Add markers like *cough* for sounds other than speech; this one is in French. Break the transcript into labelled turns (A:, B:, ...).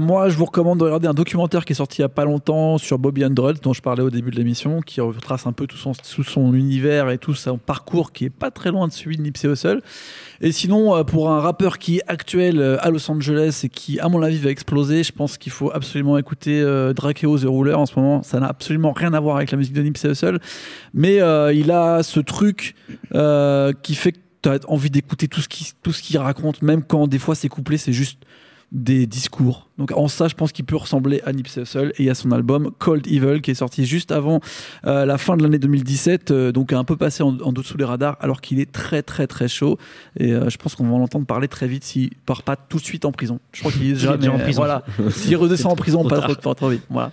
A: Moi, je vous recommande de regarder un documentaire qui est sorti il y a pas longtemps sur Bobby Undrell, dont je parlais au début de l'émission, qui retrace un peu tout son, univers et tout son parcours qui est pas très loin de celui de Nipsey Hussle. Et sinon, euh, pour un rappeur qui est actuel euh, à Los Angeles et qui, à mon avis, va exploser, je pense qu'il faut absolument écouter euh, Drakeo The Ruler en ce moment. Ça n'a absolument rien à voir avec la musique de Nipsey Hussle, mais euh, il a ce truc qui fait que tu as envie d'écouter tout ce qu'il raconte, même quand des fois ses couplets c'est juste des discours. Donc en ça, je pense qu'il peut ressembler à Nipsey Hussle. Et a son album Cold Evil qui est sorti juste avant euh, la fin de l'année 2017, euh, donc un peu passé en, en dessous des radars, alors qu'il est très très très chaud. Et euh, je pense qu'on va en entendre parler très vite s'il part pas tout de suite en prison. Je crois qu'il est déjà, mais,
B: en prison.
A: Voilà, *laughs* s'il redescend en prison, pas trop, pas trop vite. Voilà.